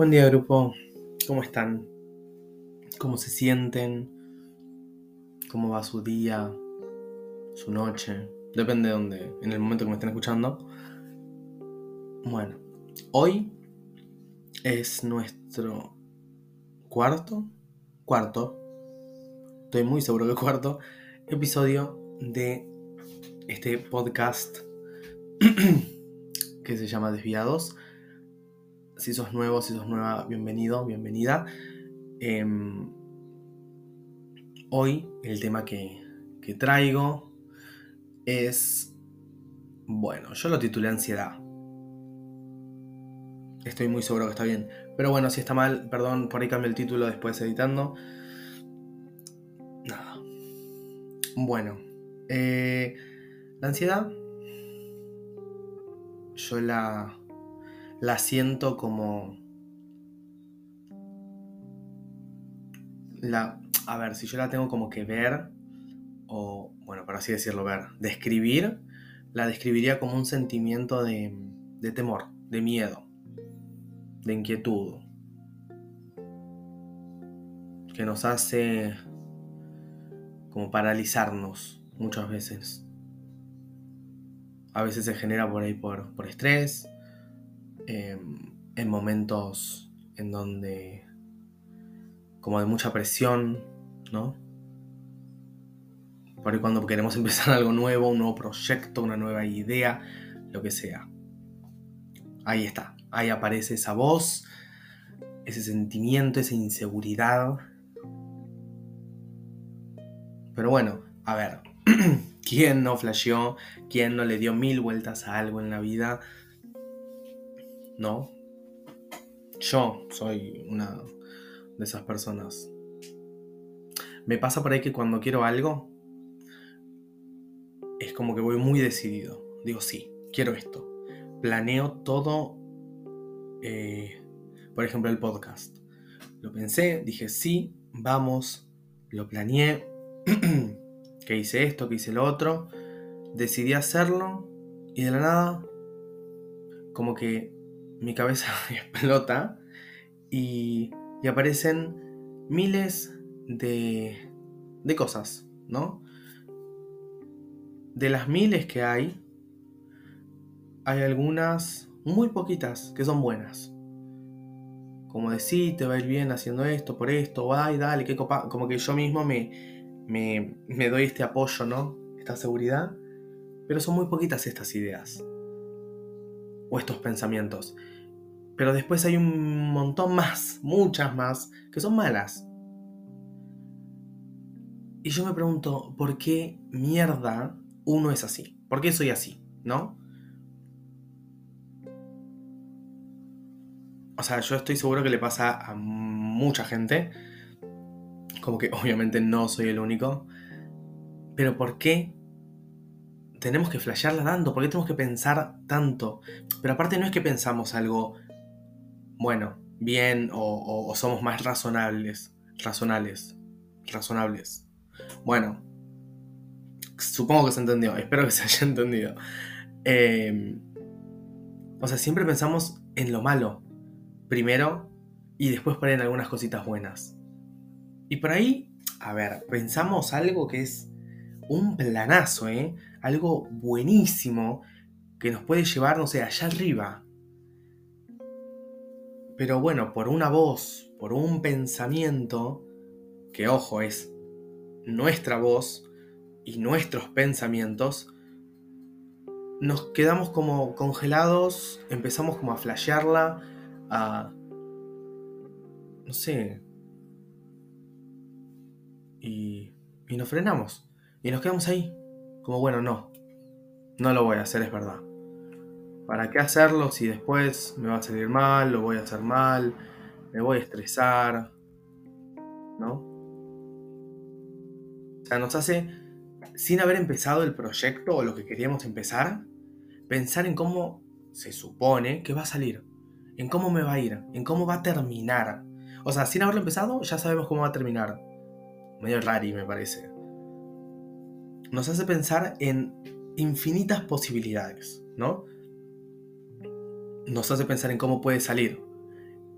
Buen día grupo, ¿cómo están? ¿Cómo se sienten? ¿Cómo va su día? ¿Su noche? Depende de dónde, en el momento que me estén escuchando. Bueno, hoy es nuestro cuarto, cuarto, estoy muy seguro que cuarto, episodio de este podcast que se llama Desviados si sos nuevo, si sos nueva, bienvenido, bienvenida. Em, hoy el tema que, que traigo es, bueno, yo lo titulé ansiedad. Estoy muy seguro que está bien. Pero bueno, si está mal, perdón, por ahí cambio el título después editando. Nada. Bueno. Eh, la ansiedad. Yo la, la siento como... La, a ver, si yo la tengo como que ver, o bueno, por así decirlo, ver, describir, la describiría como un sentimiento de, de temor, de miedo, de inquietud, que nos hace como paralizarnos muchas veces. A veces se genera por ahí por, por estrés, Em, en momentos en donde como de mucha presión, ¿no? Por ahí cuando queremos empezar algo nuevo, un nuevo proyecto, una nueva idea, lo que sea. Ahí está, ahí aparece esa voz, ese sentimiento, esa inseguridad. Pero bueno, a ver, ¿quién no flasheó? ¿Quién no le dio mil vueltas a algo en la vida? ¿No? Yo soy una de esas personas. Me pasa por ahí que cuando quiero algo, es como que voy muy decidido. Digo, sí, quiero esto. Planeo todo, eh, por ejemplo, el podcast. Lo pensé, dije, sí, vamos, lo planeé, que hice esto, que hice lo otro, decidí hacerlo y de la nada, como que mi cabeza explota y, aparecen miles de, de cosas, ¿no? De las miles que hay, hay algunas, muy poquitas, que son buenas. Como decir, te va a ir bien haciendo esto, por esto, ay, dale, qué copa. Como que yo mismo me, me, me doy este apoyo, ¿no? Esta seguridad. Pero son muy poquitas estas ideas o estos pensamientos. Pero después hay un montón más, muchas más, que son malas. Y yo me pregunto, ¿por qué mierda uno es así? ¿Por qué soy así? ¿No? O sea, yo estoy seguro que le pasa a mucha gente. Como que obviamente no soy el único. Pero ¿por qué tenemos que flashearla tanto? ¿Por qué tenemos que pensar tanto? Pero aparte no es que pensamos algo bueno, bien o, somos más razonables, razonables, razonables. Bueno, supongo que se entendió, espero que se haya entendido. Em, o sea, siempre pensamos en lo malo primero y después ponen algunas cositas buenas. Y por ahí, a ver, pensamos algo que es un planazo, ¿eh? Algo buenísimo que nos puede llevar, no sé, allá arriba. Pero bueno, por una voz, por un pensamiento, que ojo, es nuestra voz y nuestros pensamientos, nos quedamos como congelados, empezamos como a flashearla, a... no sé. Y, y nos frenamos. Y nos quedamos ahí. Como bueno, no. No lo voy a hacer, es verdad. ¿Para qué hacerlo si después me va a salir mal, lo voy a hacer mal, me voy a estresar? ¿No? O sea, nos hace, sin haber empezado el proyecto o lo que queríamos empezar, pensar en cómo se supone que va a salir, en cómo me va a ir, en cómo va a terminar. O sea, sin haberlo empezado, ya sabemos cómo va a terminar. Medio rari, me parece. Nos hace pensar en infinitas posibilidades, ¿no? nos hace pensar en cómo puede salir.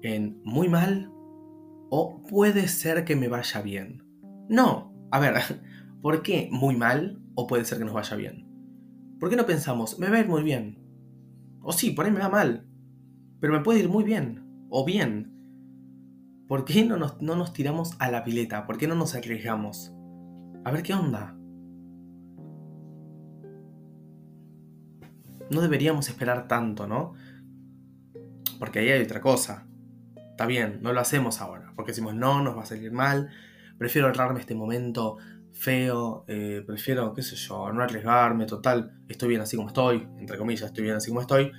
en muy mal o puede ser que me vaya bien. No, a ver, ¿por qué muy mal o puede ser que nos vaya bien? ¿Por qué no pensamos, me va a ir muy bien? O sí, por ahí me va mal, pero me puede ir muy bien o bien. ¿Por qué no nos, no nos tiramos a la pileta? ¿Por qué no nos arriesgamos? A ver qué onda. No deberíamos esperar tanto, ¿no? Porque ahí hay otra cosa. Está bien, no lo hacemos ahora, porque decimos, no, nos va a salir mal, prefiero ahorrarme este momento feo, eh, prefiero, qué sé yo, no arriesgarme, total, estoy bien así como estoy, entre comillas, estoy bien así como estoy,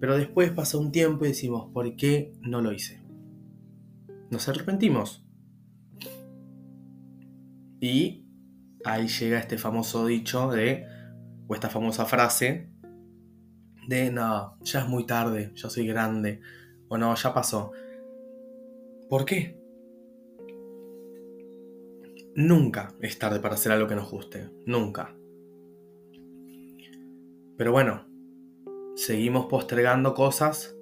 pero después pasa un tiempo y decimos, ¿por qué no lo hice? Nos arrepentimos. Y ahí llega este famoso dicho de, o esta famosa frase de, no, ya es muy tarde, ya soy grande, o no, ya pasó. ¿Por qué? Nunca es tarde para hacer algo que nos guste, nunca. Pero bueno, seguimos postergando cosas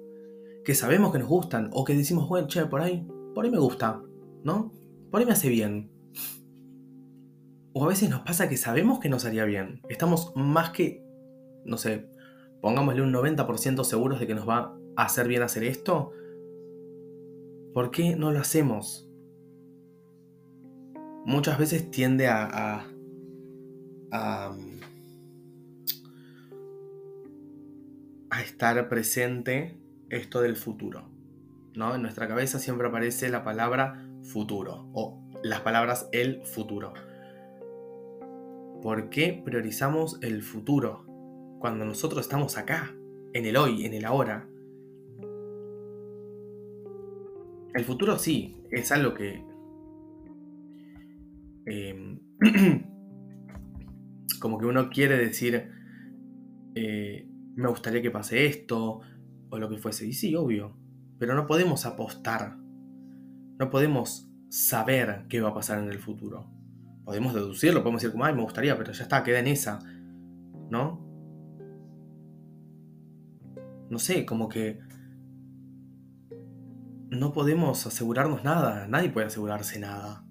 que sabemos que nos gustan o que decimos, bueno, che, por ahí, por ahí me gusta, ¿no? Por ahí me hace bien. O a veces nos pasa que sabemos que nos haría bien. Estamos más que, no sé, pongámosle un 90% seguros de que nos va a hacer bien hacer esto. ¿Por qué no lo hacemos? Muchas veces tiende a, a, estar presente esto del futuro. ¿no? En nuestra cabeza siempre aparece la palabra futuro o las palabras el futuro. ¿Por qué priorizamos el futuro cuando nosotros estamos acá, en el hoy, en el ahora? El futuro sí, es algo que... Em, como que uno quiere decir, eh, me gustaría que pase esto, o lo que fuese. Y sí, obvio. Pero no podemos apostar. No podemos saber qué va a pasar en el futuro. Podemos deducirlo, podemos decir como, ay, me gustaría, pero ya está, queda en esa. ¿No? No sé, como que no podemos asegurarnos nada, nadie puede asegurarse nada.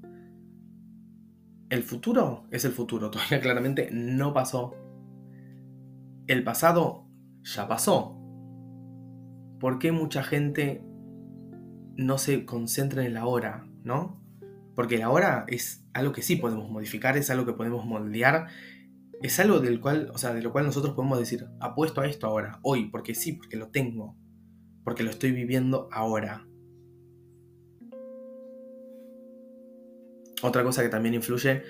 El futuro es el futuro, todavía claramente no pasó. El pasado ya pasó. ¿Por qué mucha gente no se concentra en el ahora, no? Porque el ahora es algo que sí podemos modificar, es algo que podemos moldear, es algo del cual, o sea, de lo cual nosotros podemos decir, apuesto a esto ahora, hoy, porque sí, porque lo tengo, porque lo estoy viviendo ahora. Otra cosa que también influye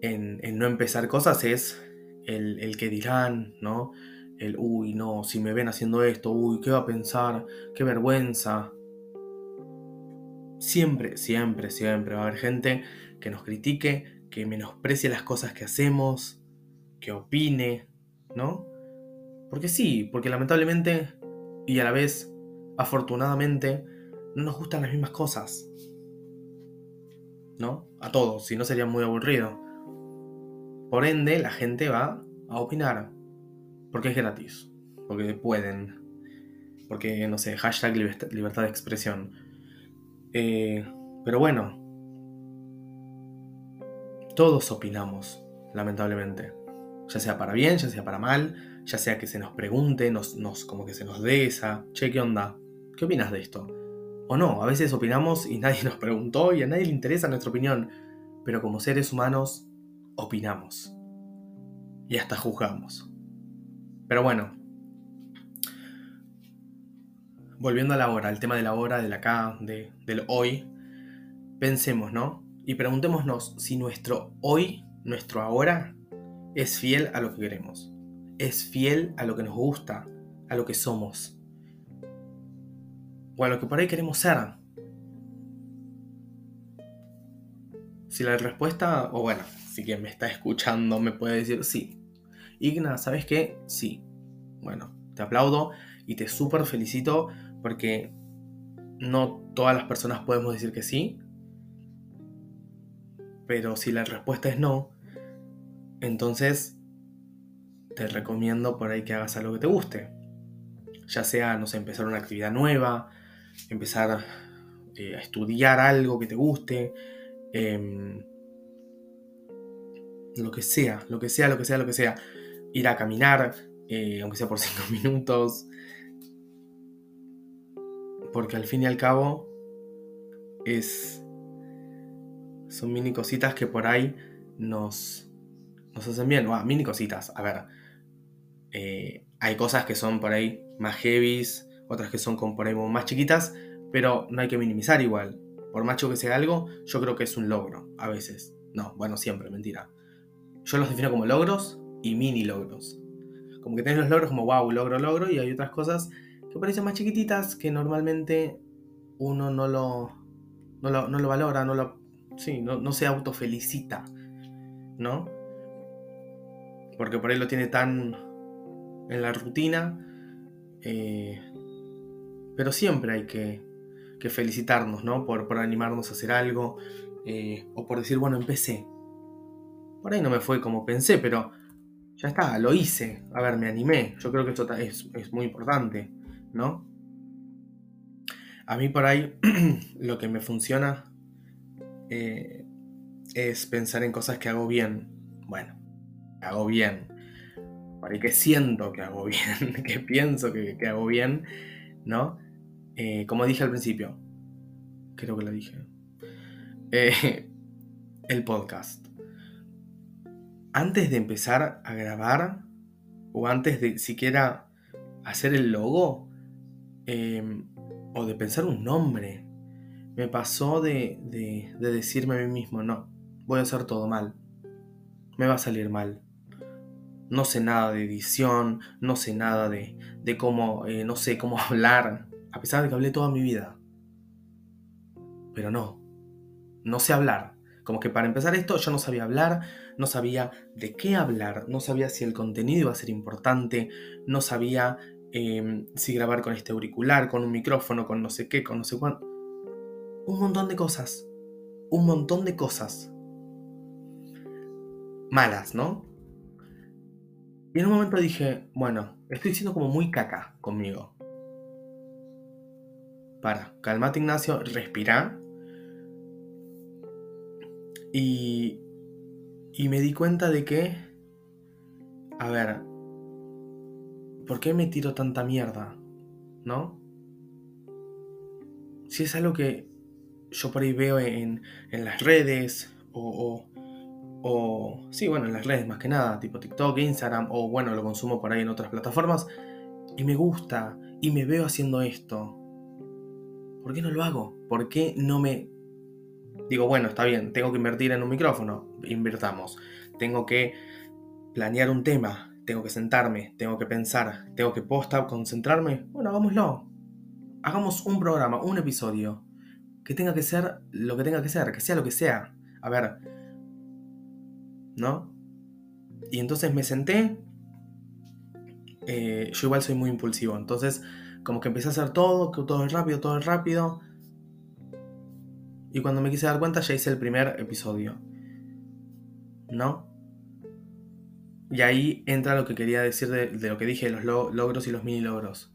en, no empezar cosas es el, el que dirán, ¿no? el, uy, no, si me ven haciendo esto, uy, ¿qué va a pensar? Qué vergüenza. Siempre, siempre, siempre va a haber gente que nos critique, que menosprecie las cosas que hacemos, que opine, ¿no? Porque sí, porque lamentablemente y a la vez, afortunadamente, no nos gustan las mismas cosas. ¿No? A todos, si no sería muy aburrido. Por ende, la gente va a opinar, porque es gratis. Porque pueden. Porque, no sé, hashtag libertad de expresión. Eh, pero bueno. Todos opinamos, lamentablemente. Ya sea para bien, ya sea para mal, ya sea que se nos pregunte, nos, nos, como que se nos dé esa, che, ¿qué onda? ¿Qué opinas de esto? O no, a veces opinamos y nadie nos preguntó y a nadie le interesa nuestra opinión, pero como seres humanos opinamos y hasta juzgamos. Pero bueno, volviendo a la hora, al tema de la hora, del acá, de, del hoy, pensemos, ¿no? Y preguntémonos si nuestro hoy, nuestro ahora, es fiel a lo que queremos, es fiel a lo que nos gusta, a lo que somos, o a lo que por ahí queremos ser. Si la respuesta, o bueno, si quien me está escuchando me puede decir sí, Igna, ¿sabes qué? Sí. Bueno, te aplaudo y te súper felicito porque no todas las personas podemos decir que sí. Pero si la respuesta es no, entonces te recomiendo por ahí que hagas algo que te guste. Ya sea, no sé, empezar una actividad nueva, empezar eh, a estudiar algo que te guste, em, lo que sea, lo que sea, lo que sea, lo que sea. Ir a caminar, eh, aunque sea por cinco minutos. Porque al fin y al cabo es... Son mini cositas que por ahí nos, nos hacen bien. O, mini cositas, a ver. Eh, hay cosas que son por ahí más heavies, otras que son por ahí más chiquitas, pero no hay que minimizar igual. Por macho que sea algo, yo creo que es un logro, a veces. No, bueno, siempre, mentira. Yo los defino como logros y mini logros. Como que tenés los logros como, wow, logro, logro, y hay otras cosas que parecen más chiquititas que normalmente uno no lo, no lo, valora, no lo, sí, no, no se autofelicita, ¿no? Porque por ahí lo tiene tan en la rutina, eh, pero siempre hay que, felicitarnos, ¿no? Por, por, animarnos a hacer algo, eh, o por decir, bueno, empecé, por ahí no me fue como pensé, pero ya está, lo hice. A ver, me animé. Yo creo que esto es, muy importante, ¿no? A mí por ahí lo que me funciona eh, es pensar en cosas que hago bien. Bueno, hago bien. Por que siento que hago bien, que pienso que, hago bien, ¿no? Eh, como dije al principio, creo que lo dije. Eh, el podcast antes de empezar a grabar o antes de siquiera hacer el logo em, o de pensar un nombre, me pasó de, decirme a mí mismo, no, voy a hacer todo mal, me va a salir mal. No sé nada de edición, no sé nada de, de cómo, eh, no sé cómo hablar, a pesar de que hablé toda mi vida. Pero no, no sé hablar. Como que para empezar esto yo no sabía hablar, no sabía de qué hablar, no sabía si el contenido iba a ser importante, no sabía em, si grabar con este auricular, con un micrófono, con no sé qué, con no sé cuánto. Un montón de cosas. Un montón de cosas. Malas, ¿no? Y en un momento dije, bueno, estoy siendo como muy caca conmigo. Para, calmate Ignacio, respira. Y, y me di cuenta de que, a ver, ¿por qué me tiro tanta mierda? ¿No? Si es algo que yo por ahí veo en, en las redes o, o, o, sí, bueno, en las redes más que nada, tipo TikTok, Instagram, o bueno, lo consumo por ahí en otras plataformas, y me gusta, y me veo haciendo esto. ¿Por qué no lo hago? ¿Por qué no me digo, bueno, está bien, tengo que invertir en un micrófono, invirtamos. Tengo que planear un tema, tengo que sentarme, tengo que pensar, tengo que posta, concentrarme. Bueno, hagámoslo. Hagamos un programa, un episodio, que tenga que ser lo que tenga que ser, que sea lo que sea. A ver, ¿no? Y entonces me senté. Eh, yo igual soy muy impulsivo, entonces como que empecé a hacer todo, todo es rápido, todo es rápido. Y cuando me quise dar cuenta ya hice el primer episodio. ¿No? Y ahí entra lo que quería decir de, lo que dije, los logros y los mini logros.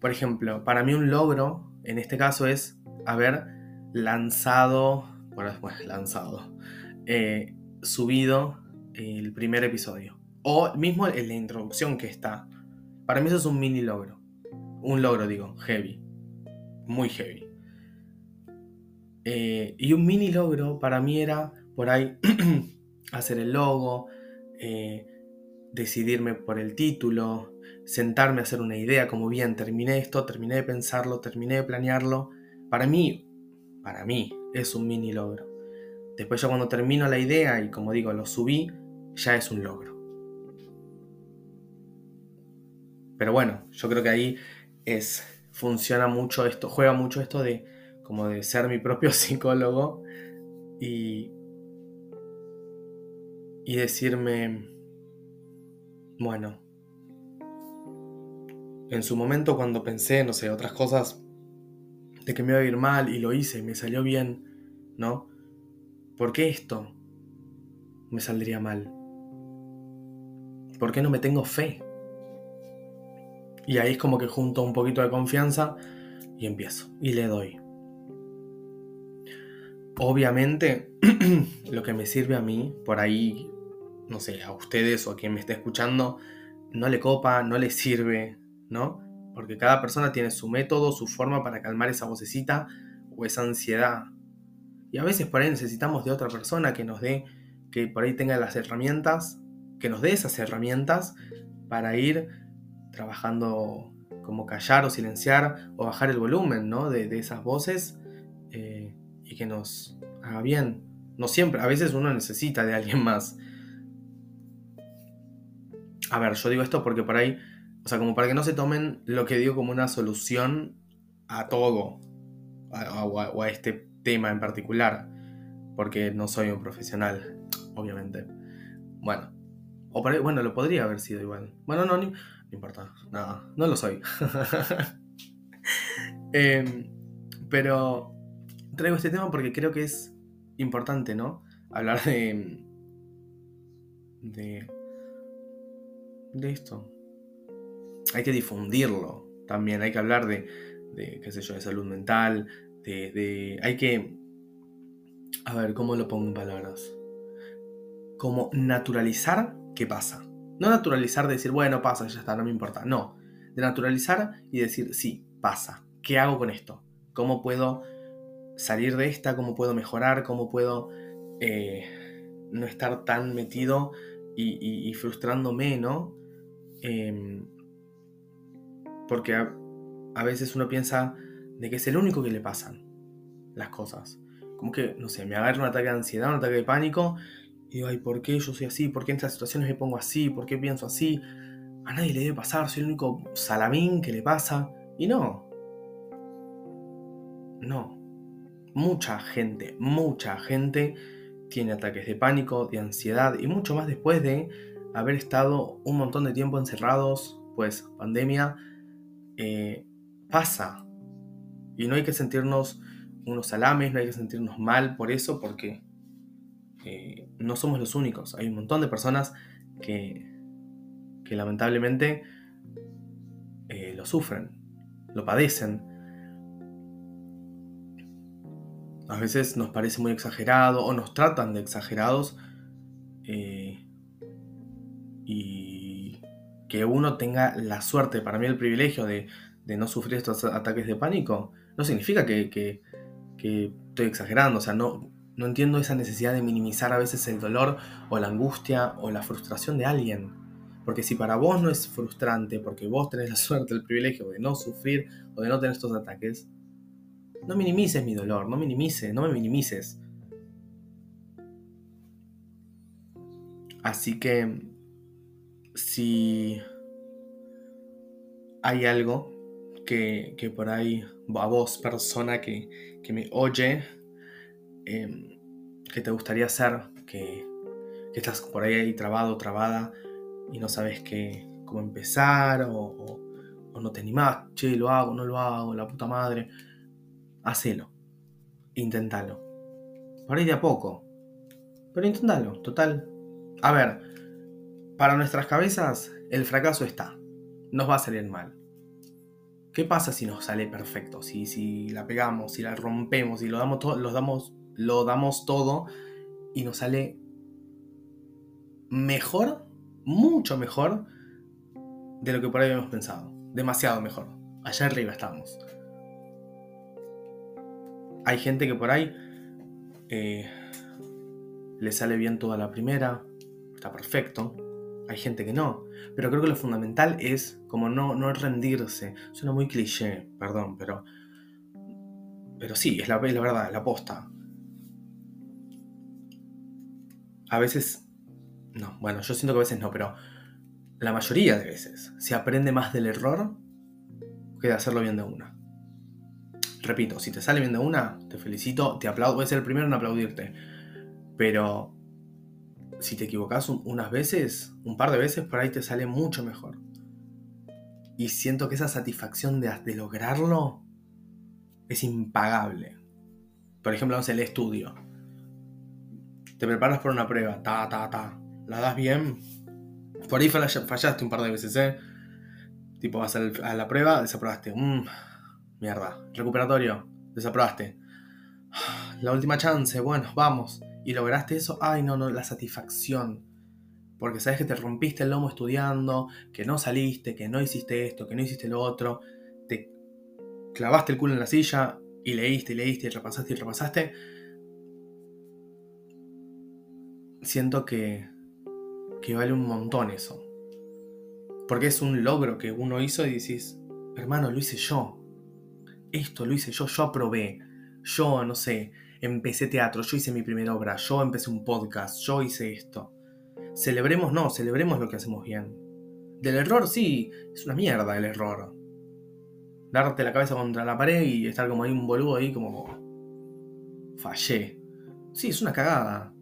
Por ejemplo, para mí un logro, en este caso, es haber lanzado, bueno, lanzado, eh, subido el primer episodio. O mismo en la introducción que está. Para mí eso es un mini logro. Un logro, digo, heavy. Muy heavy. Eh, y un mini logro para mí era por ahí hacer el logo, eh, decidirme por el título, sentarme a hacer una idea, como bien, terminé esto, terminé de pensarlo, terminé de planearlo. Para mí, para mí, es un mini logro. Después ya cuando termino la idea y como digo, lo subí, ya es un logro. Pero bueno, yo creo que ahí es, funciona mucho esto, juega mucho esto de como de ser mi propio psicólogo y, y decirme, bueno, en su momento cuando pensé, no sé, otras cosas de que me iba a ir mal y lo hice y me salió bien, ¿no? ¿Por qué esto me saldría mal? ¿Por qué no me tengo fe? Y ahí es como que junto un poquito de confianza y empiezo y le doy. Obviamente, lo que me sirve a mí, por ahí, no sé, a ustedes o a quien me esté escuchando, no le copa, no le sirve, ¿no? Porque cada persona tiene su método, su forma para calmar esa vocecita o esa ansiedad. Y a veces por ahí necesitamos de otra persona que nos dé, que por ahí tenga las herramientas, que nos dé esas herramientas para ir trabajando como callar o silenciar o bajar el volumen ¿no? de, esas voces eh, y que nos haga bien. No siempre, a veces uno necesita de alguien más. A ver, yo digo esto porque por ahí, o sea, como para que no se tomen lo que digo como una solución a todo, o a este tema en particular, porque no soy un profesional, obviamente. Bueno, o por ahí, bueno, lo podría haber sido igual. Bueno, no, ni, no importa, nada, no, lo soy. Em, pero traigo este tema porque creo que es importante, ¿no? Hablar de. de. de esto. Hay que difundirlo también, hay que hablar de, de qué sé yo, de salud mental, de, hay que. A ver, ¿cómo lo pongo en palabras? Como naturalizar qué pasa. No naturalizar de decir, bueno, pasa, ya está, no me importa. No, de naturalizar y decir, sí, pasa. ¿Qué hago con esto? ¿Cómo puedo salir de esta? ¿Cómo puedo mejorar? ¿Cómo puedo eh, no estar tan metido y, frustrándome, ¿no? Em, porque a, veces uno piensa de que es el único que le pasan las cosas. Como que, no sé, me agarra un ataque de ansiedad, un ataque de pánico y digo, ay, ¿por qué yo soy así? ¿Por qué en estas situaciones me pongo así? ¿Por qué pienso así? A nadie le debe pasar, soy el único salamín que le pasa. Y no. No. Mucha gente, mucha gente tiene ataques de pánico, de ansiedad y mucho más después de haber estado un montón de tiempo encerrados, pues pandemia, eh, pasa. Y no hay que sentirnos unos salames, no hay que sentirnos mal por eso, porque eh, no somos los únicos. Hay un montón de personas que, que lamentablemente eh, lo sufren, lo padecen. A veces nos parece muy exagerado o nos tratan de exagerados eh, y que uno tenga la suerte, para mí el privilegio de, no sufrir estos ataques de pánico, no significa que, estoy exagerando, o sea, no, no entiendo esa necesidad de minimizar a veces el dolor o la angustia o la frustración de alguien. Porque si para vos no es frustrante, porque vos tenés la suerte, el privilegio de no sufrir o de no tener estos ataques, no minimices mi dolor, no minimices, no me minimices. Así que si hay algo que, por ahí, a vos, persona que, que me oye, Em, que te gustaría hacer, que, estás por ahí, trabado, trabada y no sabes qué, cómo empezar o, no te animás, che, lo hago, no lo hago, la puta madre, hacelo, inténtalo. Por ahí de a poco, pero inténtalo, total. A ver, para nuestras cabezas el fracaso está, nos va a salir mal. ¿Qué pasa si nos sale perfecto? Si, si la pegamos, si la rompemos, si lo damos, todo, los damos lo damos todo y nos sale mejor, mucho mejor de lo que por ahí habíamos pensado. Demasiado mejor. Allá arriba estamos. Hay gente que por ahí eh, le sale bien toda la primera, está perfecto. Hay gente que no. Pero creo que lo fundamental es como no, no rendirse. Suena muy cliché, perdón, pero. Pero sí, es la, es la verdad, la posta a veces, no, bueno, yo siento que a veces no, pero la mayoría de veces se aprende más del error que de hacerlo bien de una. Repito, si te sale bien de una, te felicito, te aplaudo, voy a ser el primero en aplaudirte. Pero si te equivocas unas veces, un par de veces, por ahí te sale mucho mejor. Y siento que esa satisfacción de, lograrlo es impagable. Por ejemplo, el estudio te preparas para una prueba, ta, ta, ta, la das bien, por ahí fallaste un par de veces, ¿eh? Tipo, vas a la prueba, desaprobaste, mm, Mierda. Recuperatorio. Desaprobaste. La última chance. Bueno, vamos. ¿Y lograste eso? Ay, no, no, la satisfacción. Porque sabes que te rompiste el lomo estudiando, que no saliste, que no hiciste esto, que no hiciste lo otro. Te clavaste el culo en la silla y leíste y leíste y repasaste y repasaste. Siento que, que vale un montón eso. Porque es un logro que uno hizo y decís, hermano, lo hice yo. Esto lo hice yo, yo aprobé. Yo, no sé, empecé teatro, yo hice mi primera obra, yo empecé un podcast, yo hice esto. Celebremos, no, celebremos lo que hacemos bien. Del error, sí, es una mierda el error. Darte la cabeza contra la pared y estar como ahí un boludo ahí como... Fallé. Sí, es una cagada.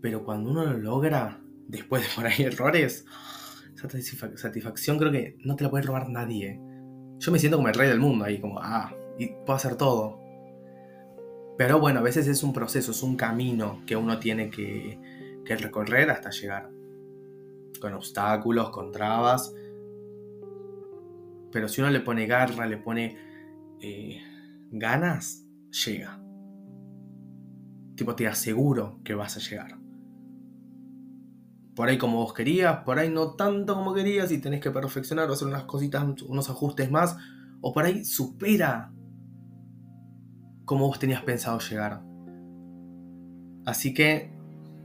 Pero cuando uno lo logra, después de por ahí errores, esa satisfacción creo que no te la puede robar nadie. Yo me siento como el rey del mundo ahí, como, ah, y puedo hacer todo. Pero bueno, a veces es un proceso, es un camino que uno tiene que, recorrer hasta llegar. Con obstáculos, con trabas. Pero si uno le pone garra, le pone eh, ganas, llega. Tipo, te aseguro que vas a llegar. Por ahí como vos querías, por ahí no tanto como querías y tenés que perfeccionar o hacer unas cositas, unos ajustes más. O por ahí supera como vos tenías pensado llegar. Así que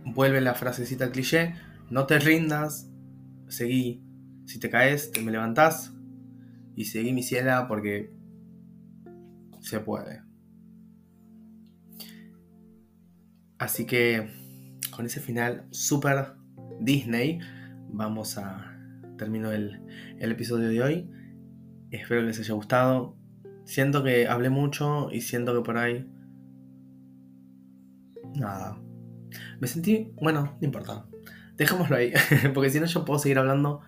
vuelve la frasecita cliché, no te rindas, seguí. Si te caes, te me levantás y seguí mi ciela porque se puede. Así que con ese final súper Disney, vamos a terminar el, el episodio de hoy. Espero que les haya gustado. Siento que hablé mucho y siento que por ahí... Nada. Me sentí... Bueno, no importa. Dejémoslo ahí. Porque si no yo puedo seguir hablando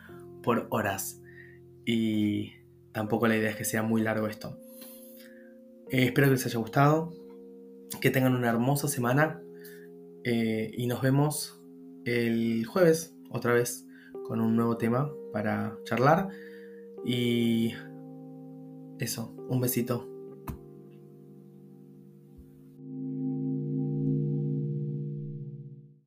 por horas. Y tampoco la idea es que sea muy largo esto. Eh, espero que les haya gustado. Que tengan una hermosa semana. Eh, y nos vemos el jueves otra vez con un nuevo tema para charlar. Y eso, un besito.